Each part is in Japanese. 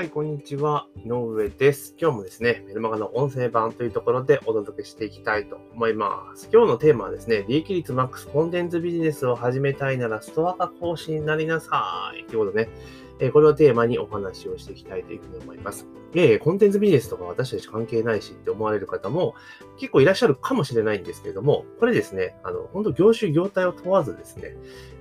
はい、こんにちは。井上です。今日もですね、メルマガの音声版というところでお届けしていきたいと思います。今日のテーマはですね、利益率マックスコンテンツビジネスを始めたいならストア化講師になりなさい。ということでね、えこれをテーマにお話をしていきたいというふうに思います。えコンテンツビジネスとか私たち関係ないしって思われる方も結構いらっしゃるかもしれないんですけれども、これですね、あの、本当業種業態を問わずですね、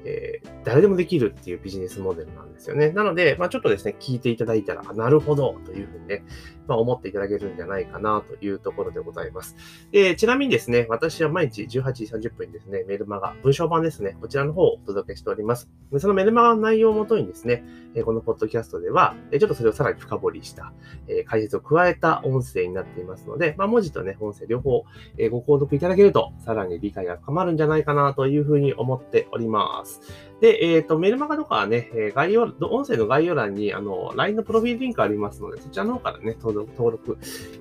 えー、誰でもできるっていうビジネスモデルなんですよね。なので、まあ、ちょっとですね、聞いていただいたら、なるほどというふうにね、まあ、思っていただけるんじゃないかなというところでございます。えー、ちなみにですね、私は毎日18時30分にですね、メルマガ、文章版ですね、こちらの方をお届けしております。そのメルマガの内容をもとにですね、このポッドキャストでは、ちょっとそれをさらに深掘りした、解説を加えた音声になっていますので、まあ、文字とね、音声両方ご購読いただけると、さらに理解が深まるんじゃないかなというふうに思っております。で、えっ、ー、と、メルマガとかはね、概要、音声の概要欄に、あの、LINE のプロフィールリンクありますので、そちらの方からね、登録、登録、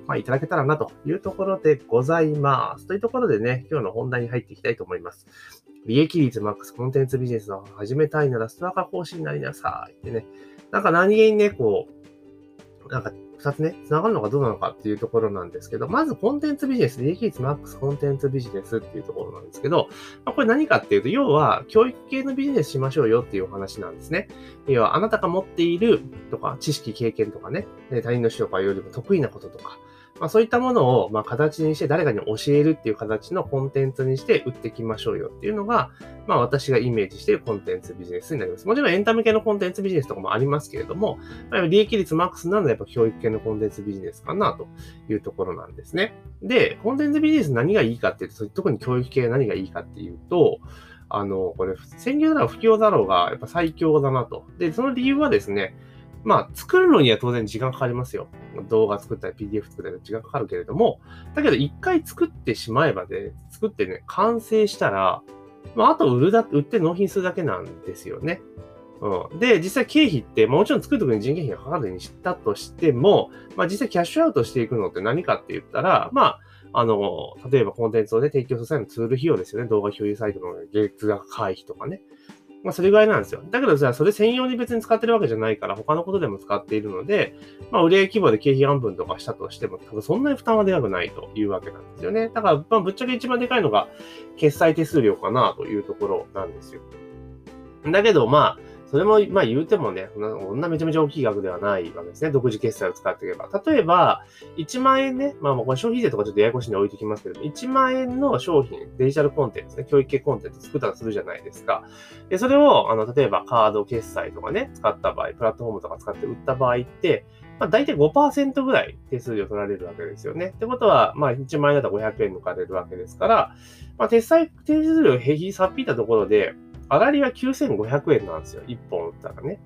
まあ、いただけたらなというところでございます。というところでね、今日の本題に入っていきたいと思います。利益率マックスコンテンツビジネスを始めたいならストア化講師になりなさいってね。なんか何気にね、こう、なんか二つね、繋がるのかどうなのかっていうところなんですけど、まずコンテンツビジネス、利益率マックスコンテンツビジネスっていうところなんですけど、まあ、これ何かっていうと、要は教育系のビジネスしましょうよっていうお話なんですね。要はあなたが持っているとか、知識、経験とかね、他人の人とかよりも得意なこととか、まあ、そういったものを、ま、形にして誰かに教えるっていう形のコンテンツにして売っていきましょうよっていうのが、まあ、私がイメージしているコンテンツビジネスになります。もちろんエンタメ系のコンテンツビジネスとかもありますけれども、まあ、利益率マックスなのでやっぱ教育系のコンテンツビジネスかなというところなんですね。で、コンテンツビジネス何がいいかっていうと、特に教育系何がいいかっていうと、あの、これ、専業だろう、不況だろうが、やっぱ最強だなと。で、その理由はですね、まあ、作るのには当然時間かかりますよ。動画作ったり PDF 作ったり時間かかるけれども、だけど一回作ってしまえばね、作ってね、完成したら、まあ、あと売るだ、売って納品するだけなんですよね。うん。で、実際経費って、もちろん作るときに人件費がかかるにしたとしても、まあ実際キャッシュアウトしていくのって何かって言ったら、まあ、あの、例えばコンテンツをね、提供する際のツール費用ですよね。動画共有サイトの月額回避とかね。まあ、それぐらいなんですよ。だけどじゃ、それ専用に別に使ってるわけじゃないから、他のことでも使っているので、まあ、売上規模で経費半分とかしたとしても、多分そんなに負担はでかくないというわけなんですよね。だから、まあ、ぶっちゃけ一番でかいのが、決済手数料かなというところなんですよ。だけど、まあ、それも、まあ言うてもね、こんなめちゃめちゃ大きい額ではないわけですね。独自決済を使っていけば。例えば、1万円ね、まあこれ消費税とかちょっとややこしいに置いてきますけど、1万円の商品、デジタルコンテンツね、教育系コンテンツ作ったとするじゃないですか。で、それを、あの、例えばカード決済とかね、使った場合、プラットフォームとか使って売った場合って、まあ大体5%ぐらい手数料取られるわけですよね。ってことは、まあ1万円だったら500円抜かれるわけですから、まあ手数料を平均さっぴいたところで、粗利は9500円なんですよ。1本売ったらね。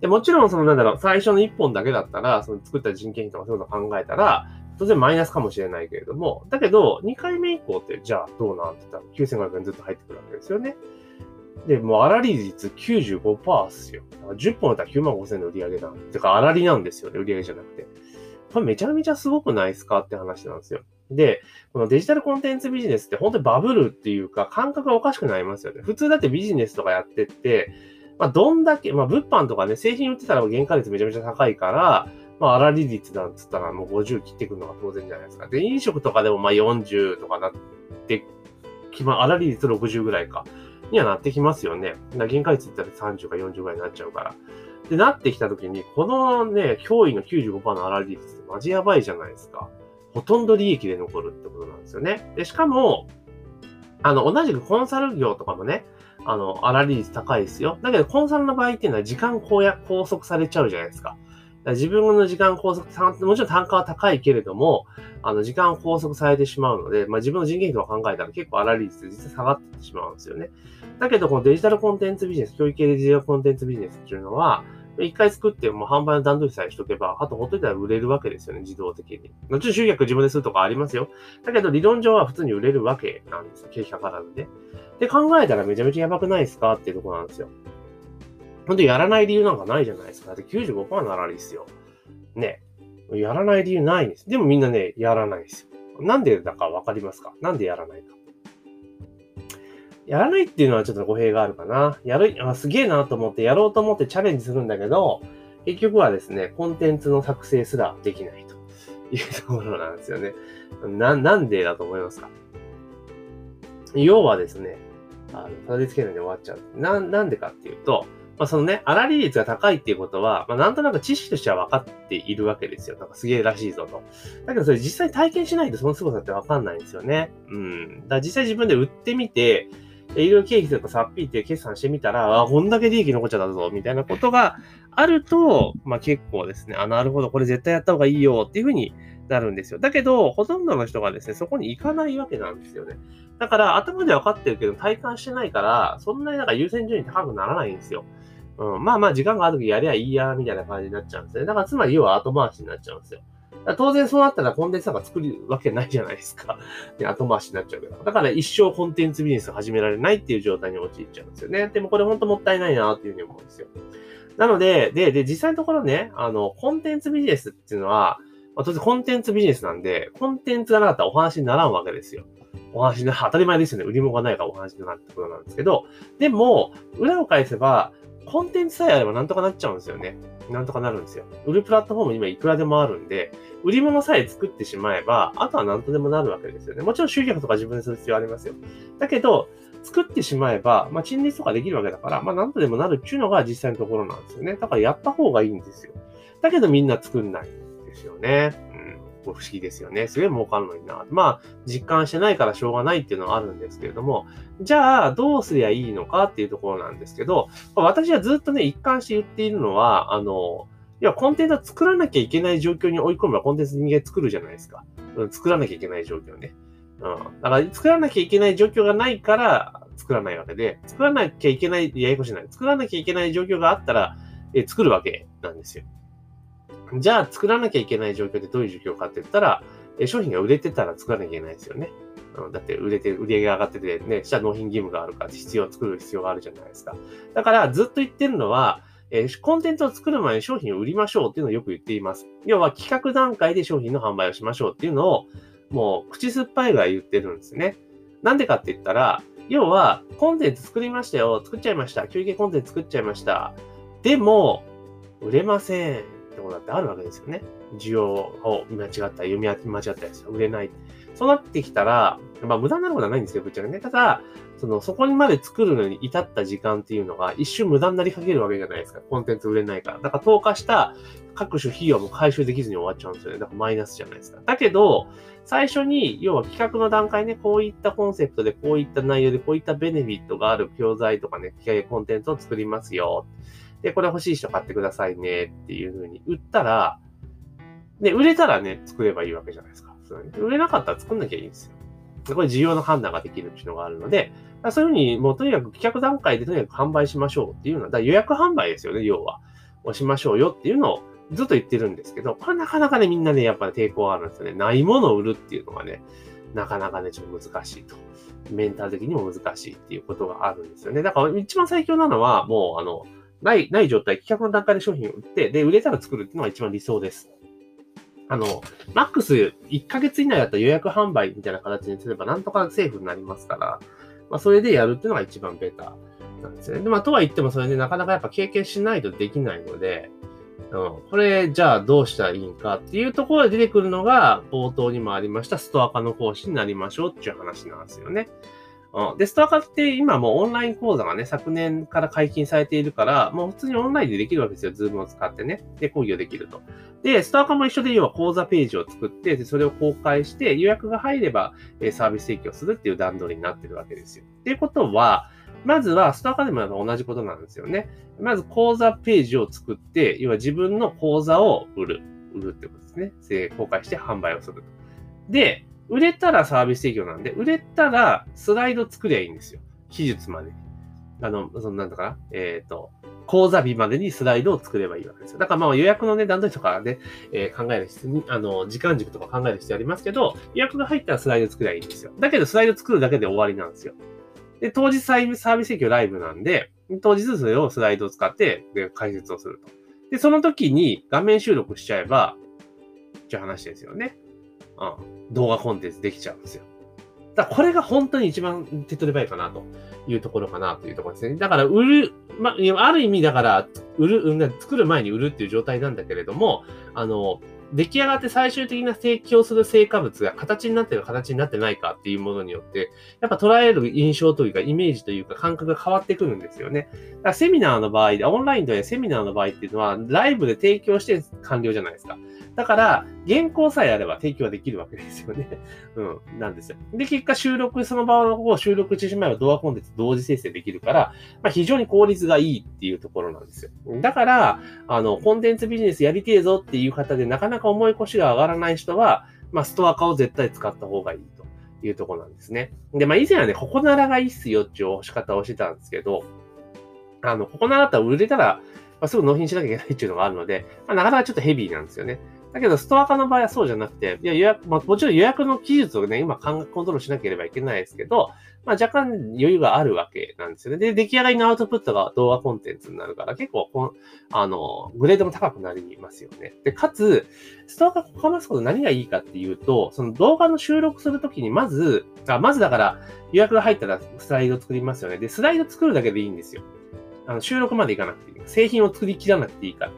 で、もちろん、その、なんだろう、最初の1本だけだったら、その作った人件費とかそういうの考えたら、当然マイナスかもしれないけれども、だけど、2回目以降って、じゃあどうなんって言ったら、9500円ずっと入ってくるわけですよね。で、もう、粗利率95%っすよ。10本だったら9万5000円の売り上げなんてか、粗利なんですよね、売り上げじゃなくて。これめちゃめちゃすごくないですかって話なんですよ。で、このデジタルコンテンツビジネスって本当にバブルっていうか感覚がおかしくなりますよね。普通だってビジネスとかやってって、まあどんだけ、まあ物販とかね、製品売ってたら原価率めちゃめちゃ高いから、まあ粗利率なんつったらもう50切ってくるのが当然じゃないですか。で、飲食とかでもまあ40とかなってき、ま粗利率60ぐらいか。にはなってきますよね。だ原価率って言ったら30か40ぐらいになっちゃうから。で、なってきたときに、このね、驚異の95%の粗利率ってマジやばいじゃないですか。ほとんど利益で残るってことなんですよね。で、しかも、あの、同じくコンサル業とかもね、あの、粗利率高いですよ。だけど、コンサルの場合っていうのは時間拘束されちゃうじゃないですか。か自分の時間拘束、もちろん単価は高いけれども、あの、時間拘束されてしまうので、まあ、自分の人件費とか考えたら結構粗利率実際下がってしまうんですよね。だけど、このデジタルコンテンツビジネス、教育系デジタルコンテンツビジネスっていうのは、一回作ってもう販売の段取りさえしとけば、あとほっといたら売れるわけですよね、自動的に。もちろん集客自分でするとかありますよ。だけど理論上は普通に売れるわけなんですよ。経費かからずで。で、考えたらめちゃめちゃやばくないですかっていうとこなんですよ。ほんとやらない理由なんかないじゃないですか。だって95%ならりですよ。ね。やらない理由ないんです。でもみんなね、やらないですよ。なんでだかわかりますか？なんでやらないか。やらないっていうのはちょっと語弊があるかな。やる、あ、すげえなと思ってやろうと思ってチャレンジするんだけど、結局はですね、コンテンツの作成すらできないというところなんですよね。な、なんでだと思いますか？要はですね、あの、たどり着けないで終わっちゃう。な、なんでかっていうと、まあ、そのね、粗利率が高いっていうことは、まあ、なんとなく知識としては分かっているわけですよ。なんかすげえらしいぞと。だけどそれ実際体験しないとその凄さって分かんないんですよね。うん。だから実際自分で売ってみて、いろいろ経費とかさっぴいて決算してみたら、あ、こんだけ利益残っちゃったぞ、みたいなことがあると、まあ結構ですね、あ、なるほど、これ絶対やった方がいいよっていうふうになるんですよ。だけど、ほとんどの人がですね、そこに行かないわけなんですよね。だから、頭で分かってるけど、体感してないから、そんなになんか優先順位高くならないんですよ。うん、まあまあ、時間があるときやりゃいいや、みたいな感じになっちゃうんですね。だから、つまり、要は後回しになっちゃうんですよ。当然そうなったらコンテンツなんか作るわけないじゃないですか。で、後回しになっちゃうけど。だから一生コンテンツビジネス始められないっていう状態に陥っちゃうんですよね。でもこれほんともったいないなっていうふうに思うんですよ。なので、で、で、実際のところね、あの、コンテンツビジネスっていうのは、まあ、当然コンテンツビジネスなんで、コンテンツがなかったらお話にならんわけですよ。お話に当たり前ですよね。売り物がないからお話になるってことなんですけど、でも、裏を返せば、コンテンツさえあればなんとかなっちゃうんですよね。なんとかなるんですよ。売るプラットフォーム今いくらでもあるんで、売り物さえ作ってしまえば、あとは何とでもなるわけですよね。もちろん集客とか自分でする必要ありますよ。だけど、作ってしまえば、まあ、陳列とかできるわけだから、まあ、何とでもなるっていうのが実際のところなんですよね。だからやった方がいいんですよ。だけどみんな作んないんですよね。不思議ですよね。すげえ儲かるのにな。まあ、実感してないからしょうがないっていうのはあるんですけれども、じゃあ、どうすりゃいいのかっていうところなんですけど、私はずっとね、一貫して言っているのは、あの、いや、コンテンツを作らなきゃいけない状況に追い込めばコンテンツ人間作るじゃないですか。うん、作らなきゃいけない状況ね。うん。だから、作らなきゃいけない状況がないから作らないわけで、作らなきゃいけない、ややこしいない。作らなきゃいけない状況があったら、え作るわけなんですよ。じゃあ作らなきゃいけない状況ってどういう状況かって言ったら、え商品が売れてたら作らなきゃいけないですよね。だって売れて、売り上げ上がっててね、したら納品義務があるから必要を作る必要があるじゃないですか。だからずっと言ってるのは、え、コンテンツを作る前に商品を売りましょうっていうのをよく言っています。要は企画段階で商品の販売をしましょうっていうのを、もう口酸っぱいぐらい言ってるんですね。なんでかって言ったら、要は、コンテンツ作りましたよ。作っちゃいました。休憩コンテンツ作っちゃいました。でも、売れません。ってことだってあるわけですよね。需要を見間違った、読み間違ったやつ売れない。そうなってきたら、まあ無駄になることはないんですけど、ぶっちゃけね。ただ、その、そこにまで作るのに至った時間っていうのが一瞬無駄になりかけるわけじゃないですか。コンテンツ売れないから。だから投下した各種費用も回収できずに終わっちゃうんですよね。だからマイナスじゃないですか。だけど、最初に、要は企画の段階ね、こういったコンセプトで、こういった内容で、こういったベネフィットがある教材とかね、機械コンテンツを作りますよ。で、これ欲しい人買ってくださいねっていう風に売ったら、で、売れたらね、作ればいいわけじゃないですか。売れなかったら作んなきゃいいんですよ。でこれ需要の判断ができるっていうのがあるので、そういうふうに、もうとにかく企画段階でとにかく販売しましょうっていうのは、だ予約販売ですよね、要は。をしましょうよっていうのをずっと言ってるんですけど、これなかなかね、みんなね、やっぱ抵抗あるんですよね。ないものを売るっていうのがね、なかなかね、ちょっと難しいと。メンタル的にも難しいっていうことがあるんですよね。だから一番最強なのは、もうあの、ない、ない状態、企画の段階で商品を売って、で、売れたら作るっていうのが一番理想です。あの、マックス1ヶ月以内だったら予約販売みたいな形にすれば、なんとかセーフになりますから、まあ、それでやるっていうのが一番ベターなんですね。で、まあ、とは言ってもそれでなかなかやっぱ経験しないとできないので、うん、これ、じゃあどうしたらいいんかっていうところで出てくるのが、冒頭にもありましたストアカの講師になりましょうっていう話なんですよね。うん。で、ストアカって今もうオンライン講座がね、昨年から解禁されているから、もう普通にオンラインでできるわけですよ。ズームを使ってね。で、講義をできると。で、ストアカも一緒で要は講座ページを作って、でそれを公開して、予約が入れば、えサービス提供するっていう段取りになってるわけですよ。っていうことは、まずは、ストアカデミーも同じことなんですよね。まず講座ページを作って、要は自分の講座を売る。売るってことですね。公開して販売をすると。で、売れたらサービス提供なんで、売れたらスライド作りゃいいんですよ。期日まで。あの、そのなんだかな？えっ、ー、と、講座日までにスライドを作ればいいわけですよ。だからまあ予約のね、段取りとかで、えー、考える必要に、あの、時間軸とか考える必要ありますけど、予約が入ったらスライド作ればいいんですよ。だけどスライド作るだけで終わりなんですよ。で、当日サービス提供ライブなんで、当日それをスライドを使ってで解説をすると。で、その時に画面収録しちゃえば、っていう話ですよね。うん、動画コンテンツできちゃうんですよ。だこれが本当に一番手っ取り早いかなというところかなというところですね。だから売る、まあ、ある意味だから、売る、作る前に売るっていう状態なんだけれども、あの、出来上がって最終的な提供する成果物が形になってる形になってないかっていうものによって、やっぱ捉える印象というかイメージというか感覚が変わってくるんですよね。だからセミナーの場合で、オンラインでセミナーの場合っていうのは、ライブで提供して完了じゃないですか。だから、原稿さえあれば提供はできるわけですよね。うん、なんですよ。で、結果収録、その場を収録してしまえば動画コンテンツ同時生成できるから、まあ、非常に効率がいいっていうところなんですよ。だから、あの、コンテンツビジネスやりてえぞっていう方でなかなか重い腰が上がらない人は、まあ、ストア化を絶対使った方がいいというところなんですね。で、まあ、以前はね、ここならがいいっすよっていう押し方をしてたんですけど、あの、ここならだったら売れたら、まあ、すぐ納品しなきゃいけないっていうのがあるので、まあ、なかなかちょっとヘビーなんですよね。だけど、ストア化の場合はそうじゃなくて、いや予約、まあ、もちろん予約の技術をね、今コントロールしなければいけないですけど、まあ、若干余裕があるわけなんですよね。で、出来上がりのアウトプットが動画コンテンツになるから、結構この、あの、グレードも高くなりますよね。で、かつ、ストア化こかますこと何がいいかっていうと、その動画の収録するときにまず、あまずだから予約が入ったらスライド作りますよね。で、スライド作るだけでいいんですよ。あの収録までいかなくていい。製品を作り切らなくていいから。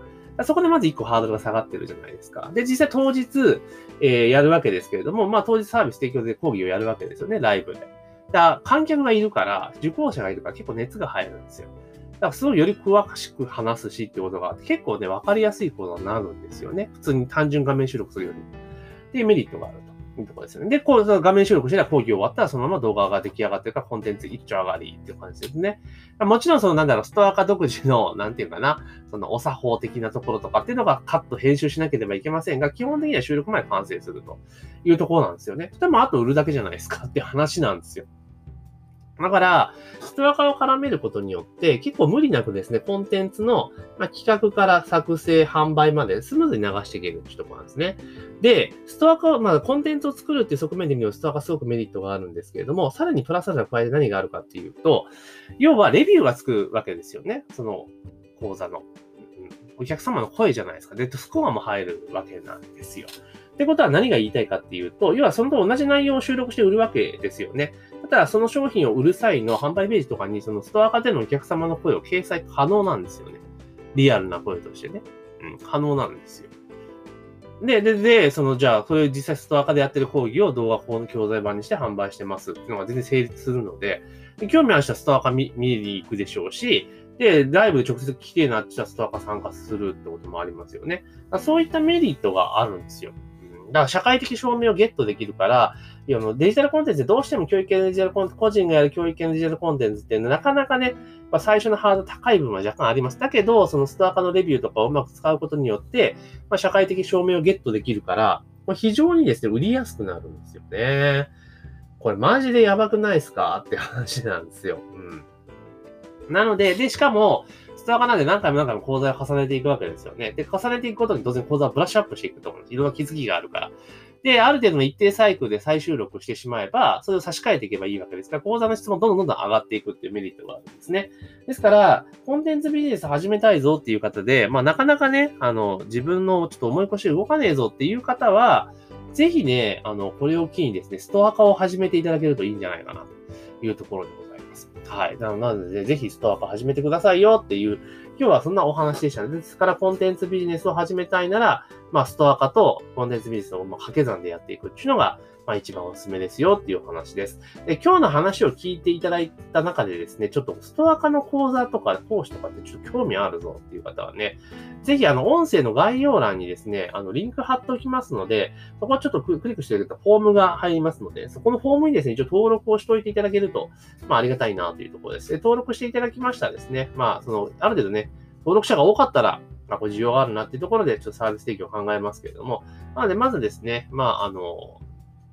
そこでまず1個ハードルが下がってるじゃないですか。で、実際当日、えー、やるわけですけれども、まあ当日サービス提供で講義をやるわけですよね、ライブで。だ観客がいるから、受講者がいるから結構熱が入るんですよ。だからすごいより詳しく話すしってことが、結構ね、わかりやすいことになるんですよね。普通に単純画面収録するより。っていうメリットがあると。いとこですよね。で、こう、画面収録してら講義終わったら、そのまま動画が出来上がってるから、コンテンツ一丁上がりっていう感じですね。もちろん、その、なんだろう、ストア化独自の、なんていうかな、その、お作法的なところとかっていうのがカット、編集しなければいけませんが、基本的には収録前完成するというところなんですよね。そしたら、まあ、と売るだけじゃないですかって話なんですよ。だから、ストア化を絡めることによって、結構無理なくですね、コンテンツの、ま企画から作成、販売までスムーズに流していけるっていうところなんですね。で、ストア化を、まあ、コンテンツを作るっていう側面で見ると、ストア化すごくメリットがあるんですけれども、さらにプラスアルファ加えて何があるかっていうと、要はレビューがつくわけですよね。その講座の。お客様の声じゃないですか。で、スコアも入るわけなんですよ。ってことは何が言いたいかっていうと、要はそのと同じ内容を収録して売るわけですよね。ただ、その商品を売る際の販売ページとかに、そのストア化でのお客様の声を掲載可能なんですよね。リアルな声としてね。うん、可能なんですよ。で、で、で、その、じゃあ、それ実際ストア化でやってる講義を動画法の教材版にして販売してますっていうのが全然成立するので、で興味ある人はストア化見見に行くでしょうし、で、ライブで直接来てなっちゃストア化参加するってこともありますよね。そういったメリットがあるんですよ。だから社会的証明をゲットできるから、いやのデジタルコンテンツでどうしても教育系のデジタルコンテンツ、個人がやる教育系のデジタルコンテンツってなかなかね、まあ、最初のハード高い部分は若干あります。だけど、そのストア化のレビューとかをうまく使うことによって、まあ、社会的証明をゲットできるからま、非常にですね、売りやすくなるんですよね。これマジでやばくないですか？って話なんですよ。うん。なので、で、しかも、ストア化なんで何回も何回も講座を重ねていくわけですよね。で、重ねていくことに当然講座はブラッシュアップしていくと思うんです。いろんな気づきがあるから。で、ある程度の一定サイクルで再収録してしまえば、それを差し替えていけばいいわけですから、講座の質もどんどんどんどん上がっていくっていうメリットがあるんですね。ですから、コンテンツビジネス始めたいぞっていう方で、まあなかなかね、あの、自分のちょっと思い越し動かねえぞっていう方は、ぜひね、あの、これを機にですね、ストア化を始めていただけるといいんじゃないかなというところでございます。はい。なので、ぜひストア化始めてくださいよっていう今日はそんなお話でした、ね。ですからコンテンツビジネスを始めたいなら、まあ、ストア化とコンテンツビジネスを掛け算でやっていくっていうのが、まあ一番おすすめですよっていうお話です。で、今日の話を聞いていただいた中でですね、ちょっとストア化の講座とか講師とかってちょっと興味あるぞっていう方はね、ぜひあの音声の概要欄にですね、あのリンク貼っておきますので、そこはちょっとクリックしていただくとフォームが入りますので、そこのフォームにですね、一応登録をしておいていただけると、まあありがたいなというところです。で登録していただきましたらですね、まあその、ある程度ね、登録者が多かったら、まあ、これ需要があるなっていうところで、ちょっとサービス提供を考えますけれども、なので、まずですね、まあ、あの、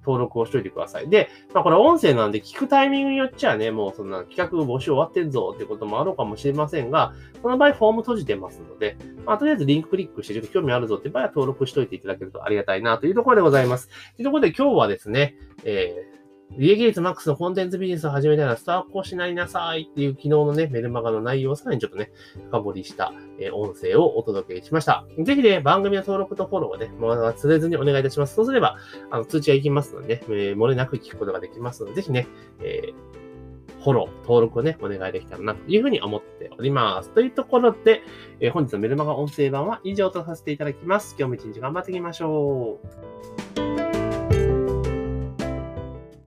登録をしといてください。で、まあ、これ音声なんで聞くタイミングによっちゃね、もうそんな企画募集終わってんぞってこともあるかもしれませんが、その場合フォーム閉じてますので、まあ、とりあえずリンククリックしてちょっと興味あるぞって場合は登録しといていただけるとありがたいなというところでございます。というところで今日はですね、えー利益率マックスのコンテンツビジネスを始めたらスタートしないなさいっていう昨日のね、メルマガの内容をさらにちょっとね、深掘りした、え音声をお届けしました。ぜひね、番組の登録とフォローをね、もう忘れずにお願いいたします。そうすれば、あの、通知が行きますのでね、えー、漏れなく聞くことができますので、ぜひね、えーフォロー、登録をね、お願いできたらなというふうに思っております。というところで、えー、本日のメルマガ音声版は以上とさせていただきます。今日も一日頑張っていきましょう。